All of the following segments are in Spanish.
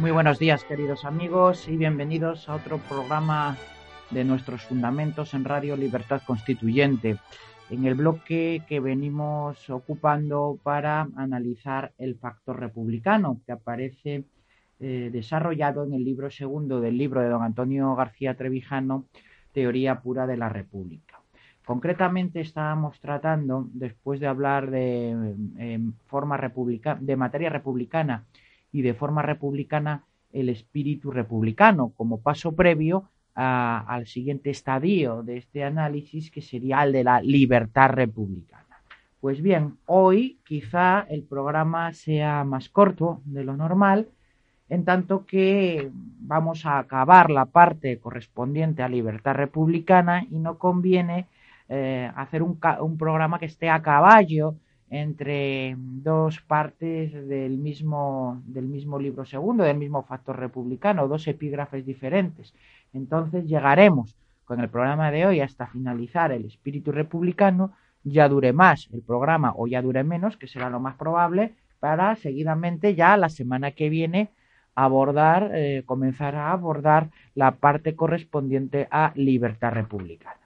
Muy buenos días, queridos amigos, y bienvenidos a otro programa de nuestros fundamentos en Radio Libertad Constituyente, en el bloque que venimos ocupando para analizar el factor republicano que aparece eh, desarrollado en el libro segundo del libro de don Antonio García Trevijano, Teoría Pura de la República. Concretamente estábamos tratando, después de hablar de, eh, forma republicana, de materia republicana, y de forma republicana el espíritu republicano como paso previo a, al siguiente estadio de este análisis que sería el de la libertad republicana. Pues bien, hoy quizá el programa sea más corto de lo normal, en tanto que vamos a acabar la parte correspondiente a libertad republicana y no conviene eh, hacer un, un programa que esté a caballo entre dos partes del mismo, del mismo libro segundo, del mismo factor republicano, dos epígrafes diferentes. Entonces llegaremos con el programa de hoy hasta finalizar el espíritu republicano, ya dure más el programa o ya dure menos, que será lo más probable, para seguidamente ya la semana que viene abordar, eh, comenzar a abordar la parte correspondiente a libertad republicana.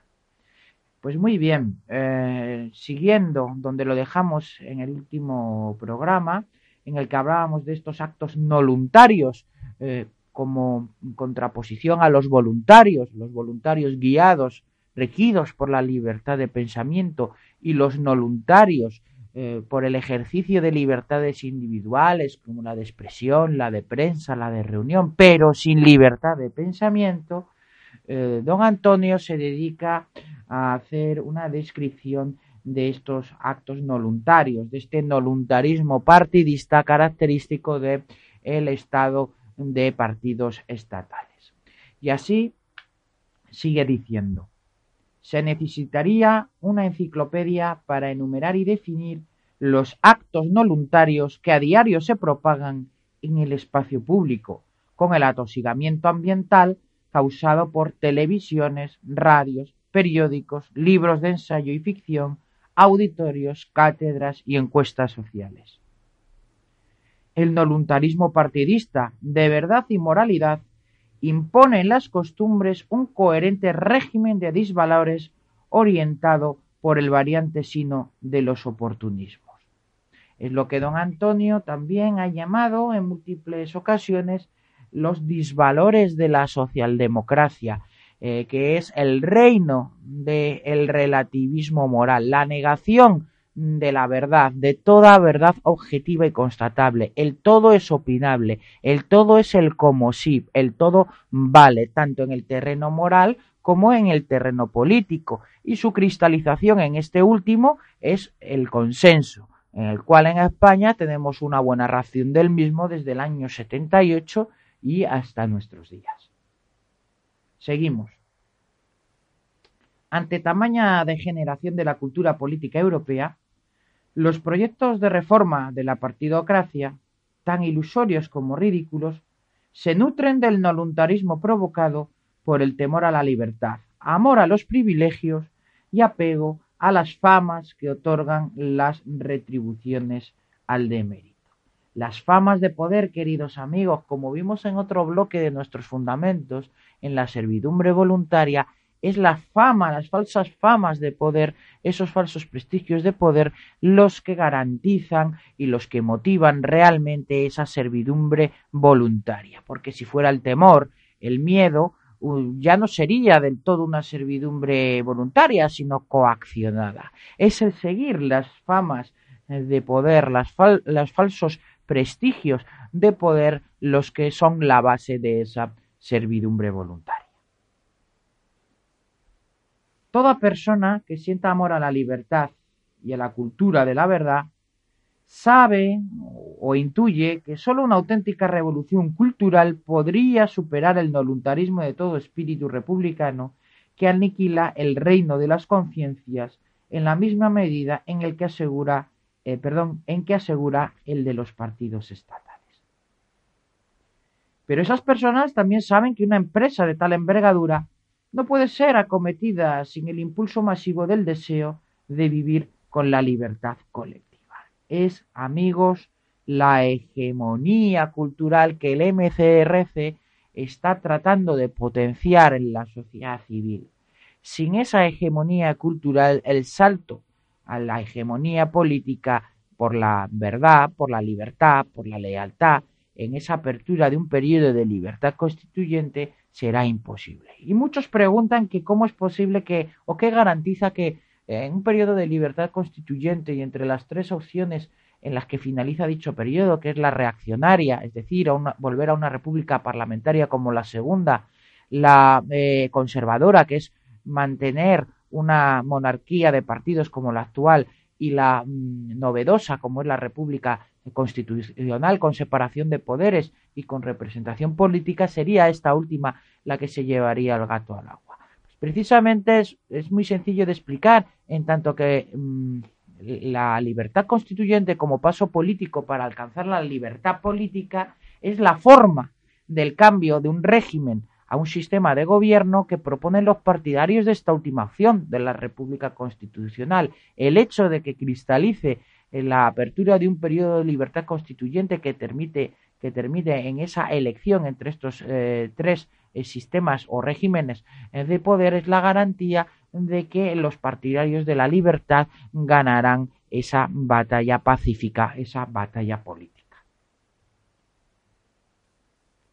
Pues muy bien, eh, siguiendo donde lo dejamos en el último programa, en el que hablábamos de estos actos voluntarios eh, como contraposición a los voluntarios, los voluntarios guiados, regidos por la libertad de pensamiento y los voluntarios eh, por el ejercicio de libertades individuales como la de expresión, la de prensa, la de reunión, pero sin libertad de pensamiento, eh, don Antonio se dedica a hacer una descripción de estos actos voluntarios, de este voluntarismo partidista característico del el estado de partidos estatales. Y así sigue diciendo, se necesitaría una enciclopedia para enumerar y definir los actos voluntarios que a diario se propagan en el espacio público, con el atosigamiento ambiental causado por televisiones, radios, periódicos, libros de ensayo y ficción, auditorios, cátedras y encuestas sociales. El voluntarismo partidista de verdad y moralidad impone en las costumbres un coherente régimen de disvalores orientado por el variante sino de los oportunismos. Es lo que don Antonio también ha llamado en múltiples ocasiones los disvalores de la socialdemocracia, eh, que es el reino del relativismo moral, la negación de la verdad, de toda verdad objetiva y constatable. El todo es opinable, el todo es el como sí, el todo vale, tanto en el terreno moral como en el terreno político, y su cristalización en este último es el consenso, en el cual en España tenemos una buena ración del mismo desde el año 78 y hasta nuestros días. Seguimos. Ante tamaña degeneración de la cultura política europea, los proyectos de reforma de la partidocracia, tan ilusorios como ridículos, se nutren del voluntarismo provocado por el temor a la libertad, amor a los privilegios y apego a las famas que otorgan las retribuciones al demérito. Las famas de poder, queridos amigos, como vimos en otro bloque de nuestros fundamentos, en la servidumbre voluntaria, es la fama, las falsas famas de poder, esos falsos prestigios de poder, los que garantizan y los que motivan realmente esa servidumbre voluntaria. Porque si fuera el temor, el miedo, ya no sería del todo una servidumbre voluntaria, sino coaccionada. Es el seguir las famas de poder, las, fal falsos prestigios de poder los que son la base de esa servidumbre voluntaria. Toda persona que sienta amor a la libertad y a la cultura de la verdad sabe o intuye que sólo una auténtica revolución cultural podría superar el voluntarismo de todo espíritu republicano que aniquila el reino de las conciencias en la misma medida en el que asegura, eh, perdón, en que asegura el de los partidos estatales. Pero esas personas también saben que una empresa de tal envergadura no puede ser acometida sin el impulso masivo del deseo de vivir con la libertad colectiva es, amigos, la hegemonía cultural que el MCRC está tratando de potenciar en la sociedad civil. Sin esa hegemonía cultural, el salto a la hegemonía política por la verdad, por la libertad, por la lealtad, en esa apertura de un periodo de libertad constituyente será imposible. Y muchos preguntan que cómo es posible que o qué garantiza que en un periodo de libertad constituyente y entre las tres opciones en las que finaliza dicho periodo, que es la reaccionaria, es decir, volver a una república parlamentaria como la segunda, la eh, conservadora, que es mantener una monarquía de partidos como la actual, y la mm, novedosa como es la república constitucional con separación de poderes y con representación política, sería esta última la que se llevaría el gato al agua. Precisamente es, muy sencillo de explicar, en tanto que mm, la libertad constituyente como paso político para alcanzar la libertad política es la forma del cambio de un régimen a un sistema de gobierno que proponen los partidarios de esta última opción de la República Constitucional. El hecho de que cristalice la apertura de un periodo de libertad constituyente que permite, que termine en esa elección entre estos eh, tres eh, sistemas o regímenes eh, de poder es la garantía de que los partidarios de la libertad ganarán esa batalla pacífica, esa batalla política.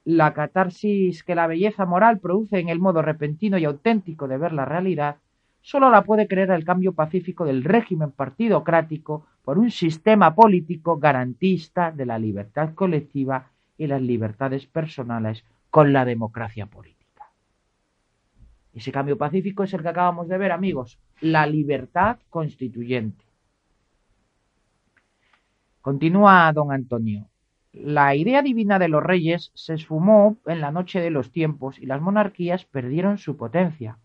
La catarsis que la belleza moral produce en el modo repentino y auténtico de ver la realidad solo la puede creer el cambio pacífico del régimen partidocrático por un sistema político garantista de la libertad colectiva y las libertades personales con la democracia política. Ese cambio pacífico es el que acabamos de ver, amigos, la libertad constituyente. Continúa don Antonio. La idea divina de los reyes se esfumó en la noche de los tiempos y las monarquías perdieron su potencia.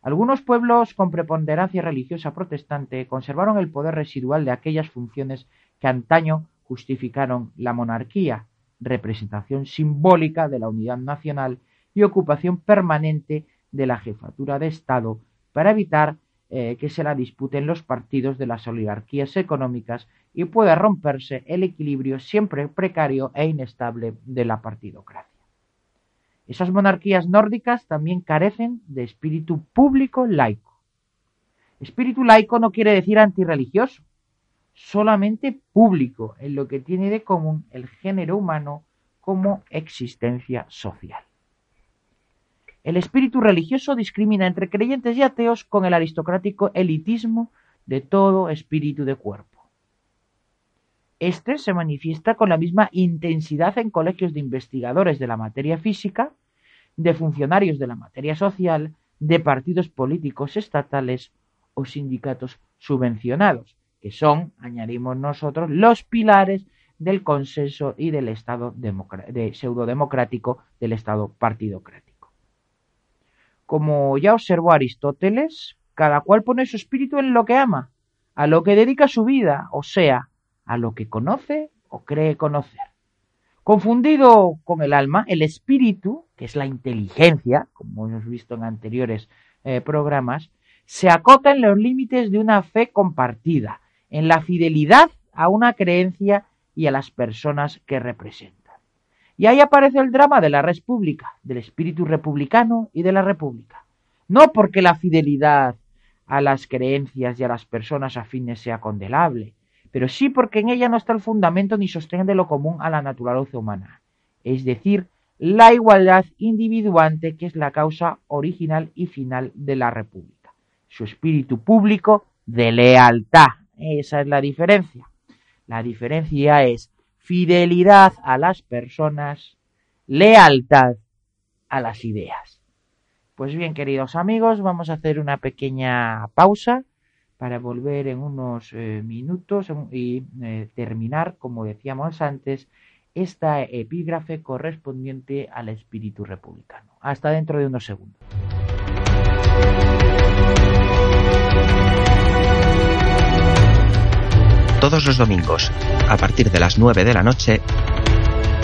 Algunos pueblos con preponderancia religiosa protestante conservaron el poder residual de aquellas funciones que antaño justificaron la monarquía, representación simbólica de la unidad nacional y ocupación permanente de la jefatura de Estado para evitar eh, que se la disputen los partidos de las oligarquías económicas y pueda romperse el equilibrio siempre precario e inestable de la partidocracia. Esas monarquías nórdicas también carecen de espíritu público laico. Espíritu laico no quiere decir antirreligioso, solamente público, en lo que tiene de común el género humano como existencia social. El espíritu religioso discrimina entre creyentes y ateos con el aristocrático elitismo de todo espíritu de cuerpo. Este se manifiesta con la misma intensidad en colegios de investigadores de la materia física, de funcionarios de la materia social, de partidos políticos estatales o sindicatos subvencionados, que son, añadimos nosotros, los pilares del consenso y del Estado de pseudodemocrático, del Estado partidocrático. Como ya observó Aristóteles, cada cual pone su espíritu en lo que ama, a lo que dedica su vida, o sea, a lo que conoce o cree conocer. Confundido con el alma, el espíritu, que es la inteligencia, como hemos visto en anteriores eh, programas, se acota en los límites de una fe compartida, en la fidelidad a una creencia y a las personas que representan. Y ahí aparece el drama de la república, del espíritu republicano y de la república. No porque la fidelidad a las creencias y a las personas afines sea condenable, pero sí porque en ella no está el fundamento ni sostén de lo común a la naturaleza humana, es decir, la igualdad individuante que es la causa original y final de la república, su espíritu público de lealtad esa es la diferencia. La diferencia es fidelidad a las personas, lealtad a las ideas. Pues bien, queridos amigos, vamos a hacer una pequeña pausa para volver en unos eh, minutos y eh, terminar, como decíamos antes, esta epígrafe correspondiente al espíritu republicano. Hasta dentro de unos segundos. Todos los domingos, a partir de las 9 de la noche,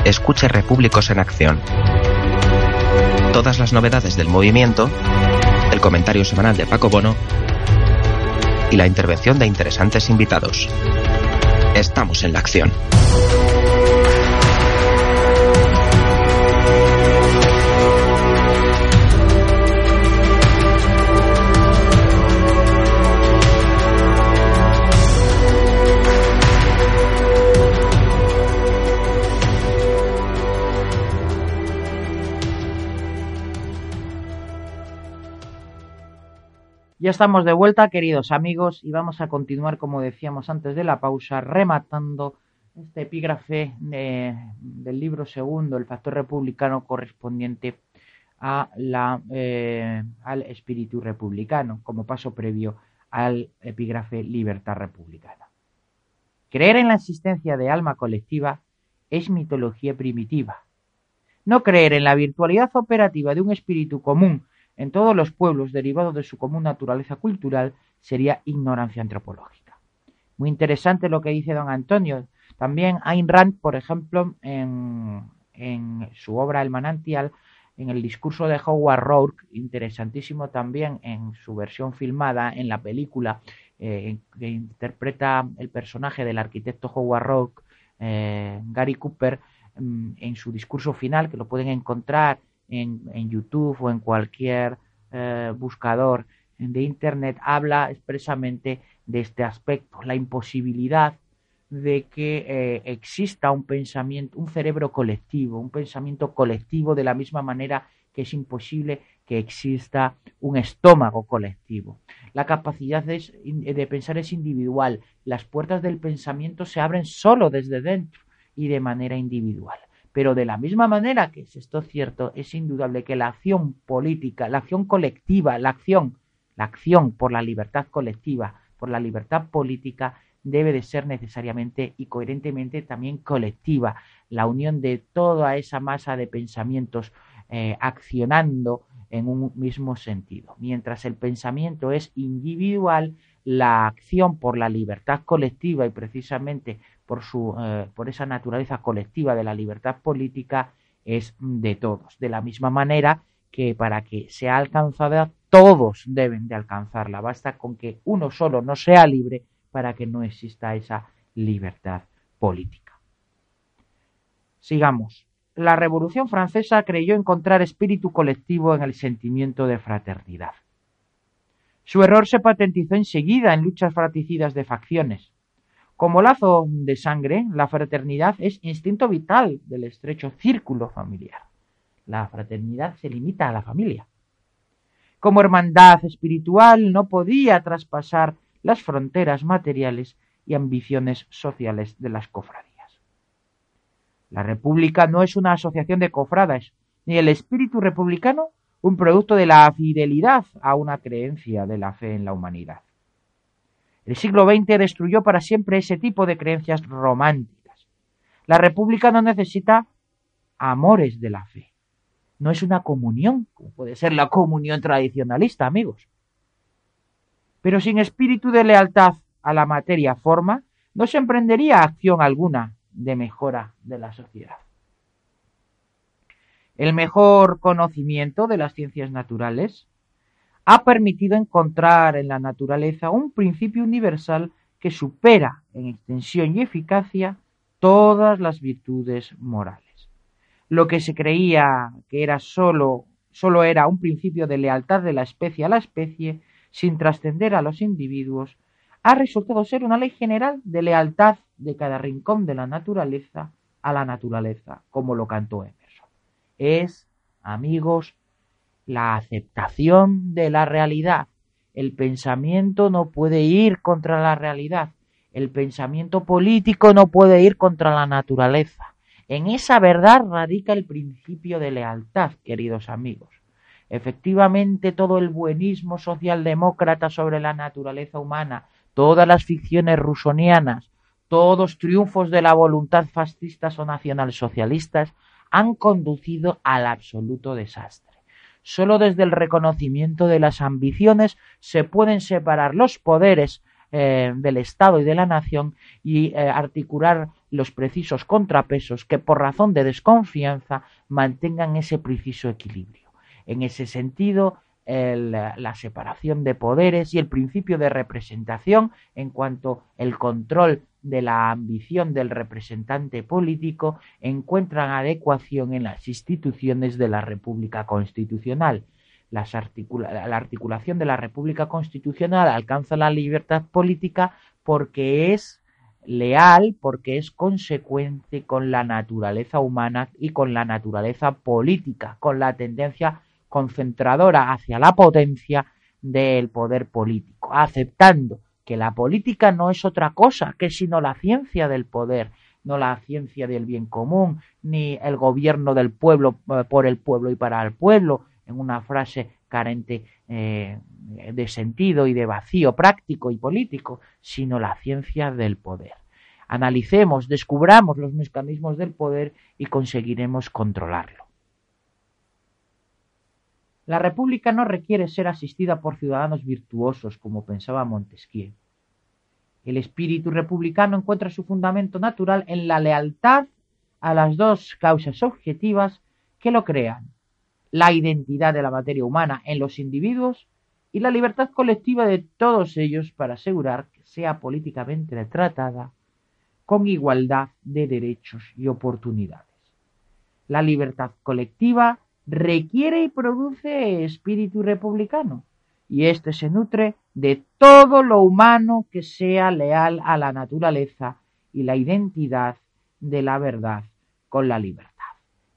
escuche Repúblicos en Acción todas las novedades del movimiento, el comentario semanal de Paco Bono y la intervención de interesantes invitados. Estamos en la acción. Ya estamos de vuelta, queridos amigos, y vamos a continuar, como decíamos antes de la pausa, rematando este epígrafe del libro segundo, el factor republicano correspondiente a la, eh, al espíritu republicano, como paso previo al epígrafe libertad republicana. Creer en la existencia de alma colectiva es mitología primitiva. No creer en la virtualidad operativa de un espíritu común en todos los pueblos derivado de su común naturaleza cultural sería ignorancia antropológica. Muy interesante lo que dice don Antonio. También Ayn Rand, por ejemplo, en, su obra El manantial, en el discurso de Howard Rourke, interesantísimo también en su versión filmada en la película eh, que interpreta el personaje del arquitecto Howard Rourke, eh, Gary Cooper, mm, en su discurso final, que lo pueden encontrar en, YouTube o en cualquier eh, buscador de Internet, habla expresamente de este aspecto, la imposibilidad de que eh, exista un pensamiento, un cerebro colectivo, un pensamiento colectivo de la misma manera que es imposible que exista un estómago colectivo. La capacidad de pensar es individual, las puertas del pensamiento se abren solo desde dentro y de manera individual. Pero de la misma manera que es esto cierto, es indudable que la acción política, la acción colectiva, la acción, la acción por la libertad colectiva, por la libertad política, debe de ser necesariamente y coherentemente también colectiva. La unión de toda esa masa de pensamientos eh, accionando en un mismo sentido. Mientras el pensamiento es individual, la acción por la libertad colectiva y precisamente por, su, eh, por esa naturaleza colectiva de la libertad política es de todos. De la misma manera que para que sea alcanzada, todos deben de alcanzarla. Basta con que uno solo no sea libre para que no exista esa libertad política. Sigamos. La Revolución Francesa creyó encontrar espíritu colectivo en el sentimiento de fraternidad. Su error se patentizó enseguida en luchas fratricidas de facciones. Como lazo de sangre, la fraternidad es instinto vital del estrecho círculo familiar. La fraternidad se limita a la familia. Como hermandad espiritual no podía traspasar las fronteras materiales y ambiciones sociales de las cofradías. La República no es una asociación de cofradas, ni el espíritu republicano un producto de la fidelidad a una creencia de la fe en la humanidad. El siglo XX destruyó para siempre ese tipo de creencias románticas. La República no necesita amores de la fe. No es una comunión, como puede ser la comunión tradicionalista, amigos. Pero sin espíritu de lealtad a la materia forma, no se emprendería acción alguna de mejora de la sociedad. El mejor conocimiento de las ciencias naturales ha permitido encontrar en la naturaleza un principio universal que supera en extensión y eficacia todas las virtudes morales. Lo que se creía que era solo, solo era un principio de lealtad de la especie a la especie, sin trascender a los individuos, ha resultado ser una ley general de lealtad de cada rincón de la naturaleza a la naturaleza, como lo cantó Emerson. Es, amigos, la aceptación de la realidad. El pensamiento no puede ir contra la realidad. El pensamiento político no puede ir contra la naturaleza. En esa verdad radica el principio de lealtad, queridos amigos. Efectivamente, todo el buenismo socialdemócrata sobre la naturaleza humana, todas las ficciones rusonianas, todos triunfos de la voluntad fascistas o nacionalsocialistas han conducido al absoluto desastre. Solo desde el reconocimiento de las ambiciones se pueden separar los poderes eh, del Estado y de la nación y eh, articular los precisos contrapesos que por razón de desconfianza mantengan ese preciso equilibrio. En ese sentido, la separación de poderes y el principio de representación en cuanto el control de la ambición del representante político encuentran adecuación en las instituciones de la República Constitucional. la articulación de la República Constitucional alcanza la libertad política porque es leal, porque es consecuente con la naturaleza humana y con la naturaleza política, con la tendencia concentradora hacia la potencia del poder político, aceptando que la política no es otra cosa que sino la ciencia del poder, no la ciencia del bien común, ni el gobierno del pueblo eh, por el pueblo y para el pueblo, en una frase carente eh, de sentido y de vacío práctico y político, sino la ciencia del poder. Analicemos, descubramos los mecanismos del poder y conseguiremos controlarlo. La República no requiere ser asistida por ciudadanos virtuosos, como pensaba Montesquieu. El espíritu republicano encuentra su fundamento natural en la lealtad a las dos causas objetivas que lo crean, la identidad de la materia humana en los individuos y la libertad colectiva de todos ellos para asegurar que sea políticamente tratada con igualdad de derechos y oportunidades. La libertad colectiva requiere y produce espíritu republicano, y éste se nutre de todo lo humano que sea leal a la naturaleza y la identidad de la verdad con la libertad.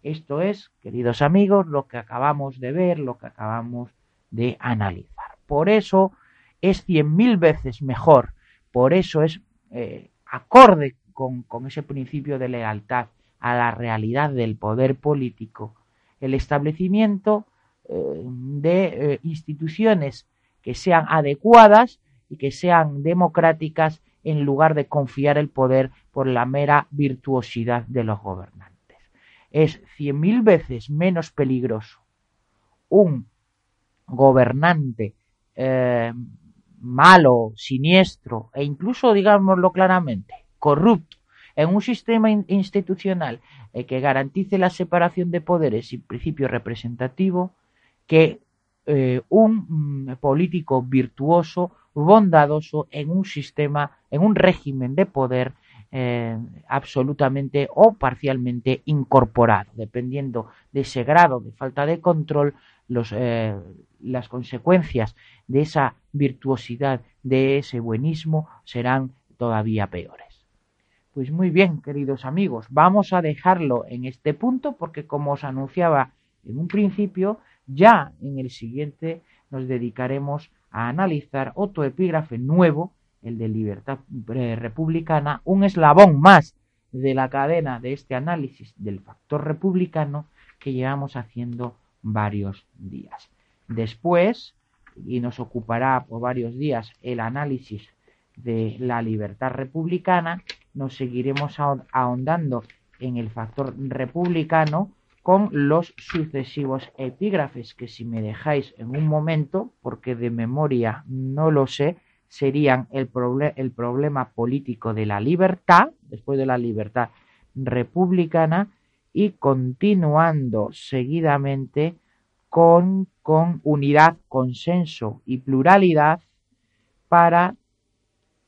Esto es, queridos amigos, lo que acabamos de ver, lo que acabamos de analizar. Por eso es cien mil veces mejor, por eso es eh, acorde con, con ese principio de lealtad a la realidad del poder político el establecimiento eh, de eh, instituciones que sean adecuadas y que sean democráticas en lugar de confiar el poder por la mera virtuosidad de los gobernantes. Es cien mil veces menos peligroso un gobernante eh, malo, siniestro e incluso, digámoslo claramente, corrupto en un sistema institucional eh, que garantice la separación de poderes y principio representativo que eh, un mm, político virtuoso, bondadoso en un sistema, en un régimen de poder eh, absolutamente o parcialmente incorporado, dependiendo de ese grado de falta de control, los, las consecuencias de esa virtuosidad, de ese buenismo, serán todavía peores. Pues muy bien, queridos amigos, vamos a dejarlo en este punto porque como os anunciaba en un principio, ya en el siguiente nos dedicaremos a analizar otro epígrafe nuevo, el de libertad eh, republicana, un eslabón más de la cadena de este análisis del factor republicano que llevamos haciendo varios días. Después, y nos ocupará por varios días el análisis de la libertad republicana, nos seguiremos ahondando en el factor republicano con los sucesivos epígrafes que si me dejáis en un momento, porque de memoria no lo sé, serían el, el problema político de la libertad, después de la libertad republicana, y continuando seguidamente con, con unidad, consenso y pluralidad para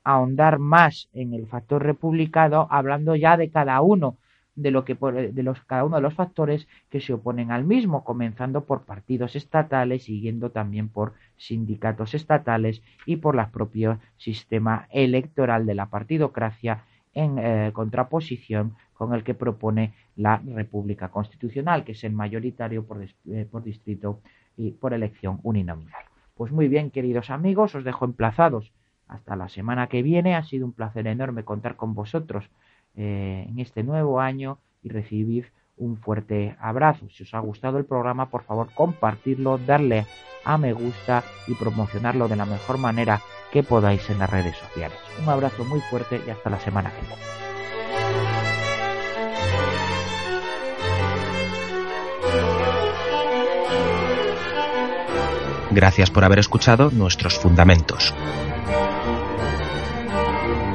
ahondar más en el factor republicano, hablando ya de cada uno de lo que de los cada uno de los factores que se oponen al mismo, comenzando por partidos estatales, siguiendo también por sindicatos estatales y por el propio sistema electoral de la partidocracia en eh, contraposición con el que propone la República Constitucional, que es el mayoritario por, eh, por distrito y por elección uninominal. Pues muy bien, queridos amigos, os dejo emplazados hasta la semana que viene. Ha sido un placer enorme contar con vosotros eh, en este nuevo año y recibid un fuerte abrazo. Si os ha gustado el programa, por favor, compartirlo, darle a me gusta y promocionarlo de la mejor manera que podáis en las redes sociales. Un abrazo muy fuerte y hasta la semana que viene. Gracias por haber escuchado nuestros fundamentos.